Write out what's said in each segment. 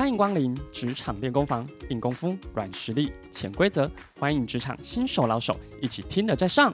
欢迎光临职场练功房，硬功夫、软实力、潜规则，欢迎职场新手老手一起听了再上。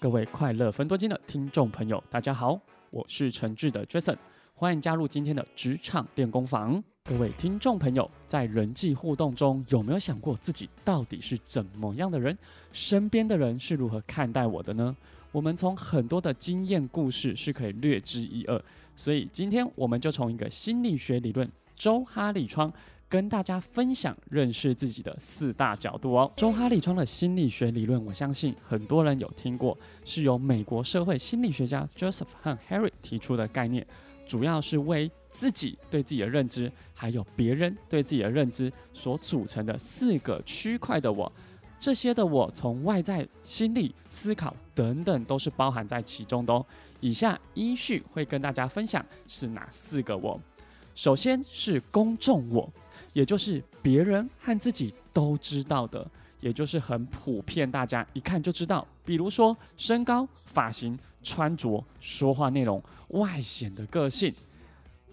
各位快乐分多金的听众朋友，大家好，我是诚挚的 Jason，欢迎加入今天的职场练功房。各位听众朋友，在人际互动中有没有想过自己到底是怎么样的人？身边的人是如何看待我的呢？我们从很多的经验故事是可以略知一二，所以今天我们就从一个心理学理论周哈利窗跟大家分享认识自己的四大角度哦。周哈利窗的心理学理论，我相信很多人有听过，是由美国社会心理学家 Joseph 和 Harry 提出的概念。主要是为自己对自己的认知，还有别人对自己的认知所组成的四个区块的我，这些的我从外在、心理、思考等等都是包含在其中的哦。以下依序会跟大家分享是哪四个我。首先是公众我，也就是别人和自己都知道的，也就是很普遍，大家一看就知道，比如说身高、发型。穿着、说话内容、外显的个性。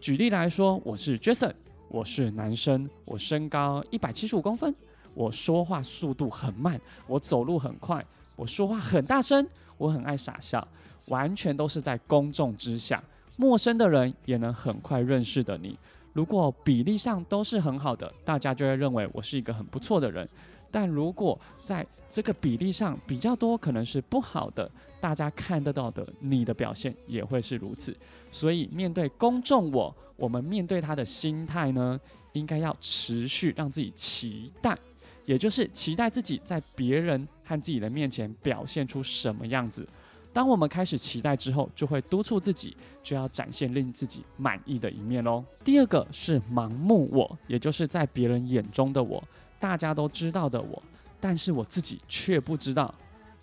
举例来说，我是 Jason，我是男生，我身高一百七十五公分，我说话速度很慢，我走路很快，我说话很大声，我很爱傻笑，完全都是在公众之下，陌生的人也能很快认识的你。如果比例上都是很好的，大家就会认为我是一个很不错的人。但如果在这个比例上比较多，可能是不好的，大家看得到的，你的表现也会是如此。所以面对公众我，我们面对他的心态呢，应该要持续让自己期待，也就是期待自己在别人和自己的面前表现出什么样子。当我们开始期待之后，就会督促自己，就要展现令自己满意的一面喽。第二个是盲目我，也就是在别人眼中的我。大家都知道的我，但是我自己却不知道。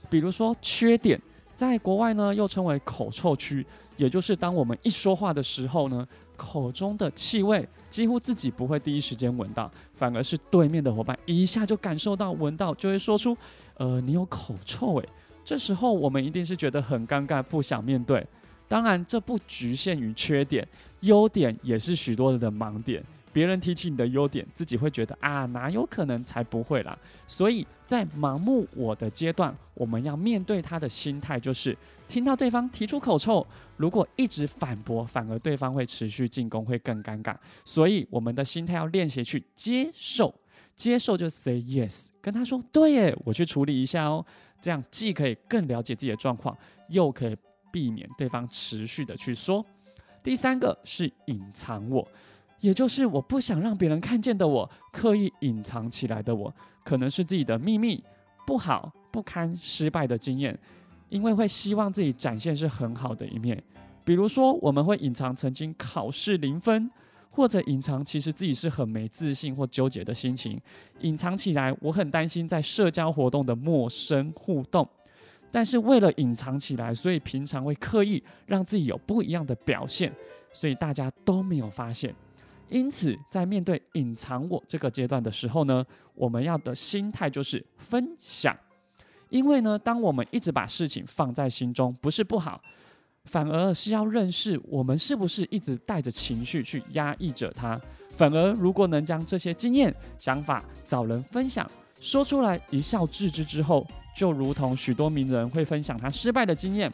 比如说缺点，在国外呢又称为口臭区，也就是当我们一说话的时候呢，口中的气味几乎自己不会第一时间闻到，反而是对面的伙伴一下就感受到闻到，就会说出：“呃，你有口臭诶。”这时候我们一定是觉得很尴尬，不想面对。当然，这不局限于缺点，优点也是许多人的盲点。别人提起你的优点，自己会觉得啊，哪有可能？才不会啦！所以在盲目我的阶段，我们要面对他的心态，就是听到对方提出口臭，如果一直反驳，反而对方会持续进攻，会更尴尬。所以我们的心态要练习去接受，接受就 say yes，跟他说对耶，我去处理一下哦。这样既可以更了解自己的状况，又可以避免对方持续的去说。第三个是隐藏我。也就是我不想让别人看见的我，刻意隐藏起来的我，可能是自己的秘密、不好、不堪、失败的经验，因为会希望自己展现是很好的一面。比如说，我们会隐藏曾经考试零分，或者隐藏其实自己是很没自信或纠结的心情，隐藏起来，我很担心在社交活动的陌生互动，但是为了隐藏起来，所以平常会刻意让自己有不一样的表现，所以大家都没有发现。因此，在面对隐藏我这个阶段的时候呢，我们要的心态就是分享。因为呢，当我们一直把事情放在心中，不是不好，反而是要认识我们是不是一直带着情绪去压抑着它。反而，如果能将这些经验、想法找人分享，说出来一笑置之之后，就如同许多名人会分享他失败的经验。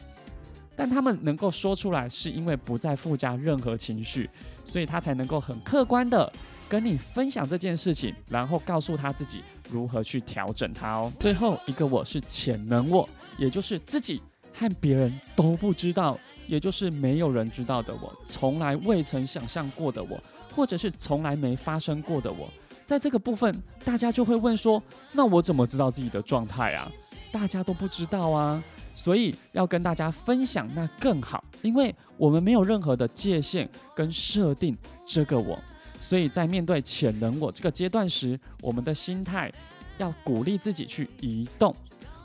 但他们能够说出来，是因为不再附加任何情绪，所以他才能够很客观的跟你分享这件事情，然后告诉他自己如何去调整它哦。最后一个我是潜能我，也就是自己和别人都不知道，也就是没有人知道的我，从来未曾想象过的我，或者是从来没发生过的我。在这个部分，大家就会问说：那我怎么知道自己的状态啊？大家都不知道啊。所以要跟大家分享，那更好，因为我们没有任何的界限跟设定这个我，所以在面对潜能我这个阶段时，我们的心态要鼓励自己去移动，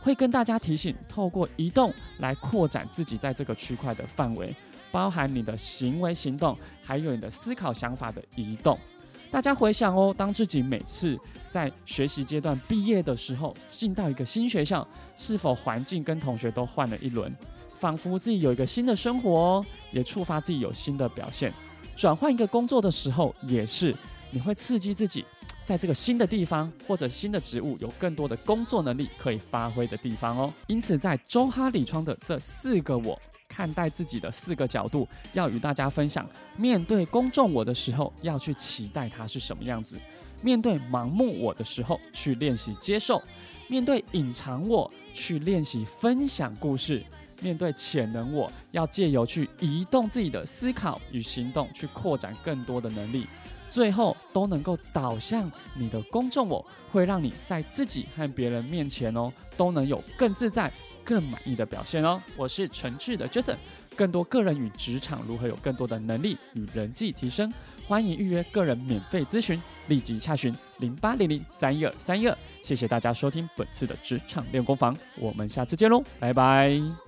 会跟大家提醒，透过移动来扩展自己在这个区块的范围。包含你的行为行动，还有你的思考想法的移动。大家回想哦，当自己每次在学习阶段毕业的时候，进到一个新学校，是否环境跟同学都换了一轮，仿佛自己有一个新的生活哦，也触发自己有新的表现。转换一个工作的时候，也是你会刺激自己，在这个新的地方或者新的职务，有更多的工作能力可以发挥的地方哦。因此，在周哈里窗的这四个我。看待自己的四个角度，要与大家分享。面对公众我的时候，要去期待它是什么样子；面对盲目我的时候，去练习接受；面对隐藏我，去练习分享故事；面对潜能我，要借由去移动自己的思考与行动，去扩展更多的能力。最后，都能够导向你的公众我，会让你在自己和别人面前哦，都能有更自在。更满意的表现哦！我是诚挚的 Jason，更多个人与职场如何有更多的能力与人际提升，欢迎预约个人免费咨询，立即洽询零八零零三一二三一二。谢谢大家收听本次的职场练功房，我们下次见喽，拜拜！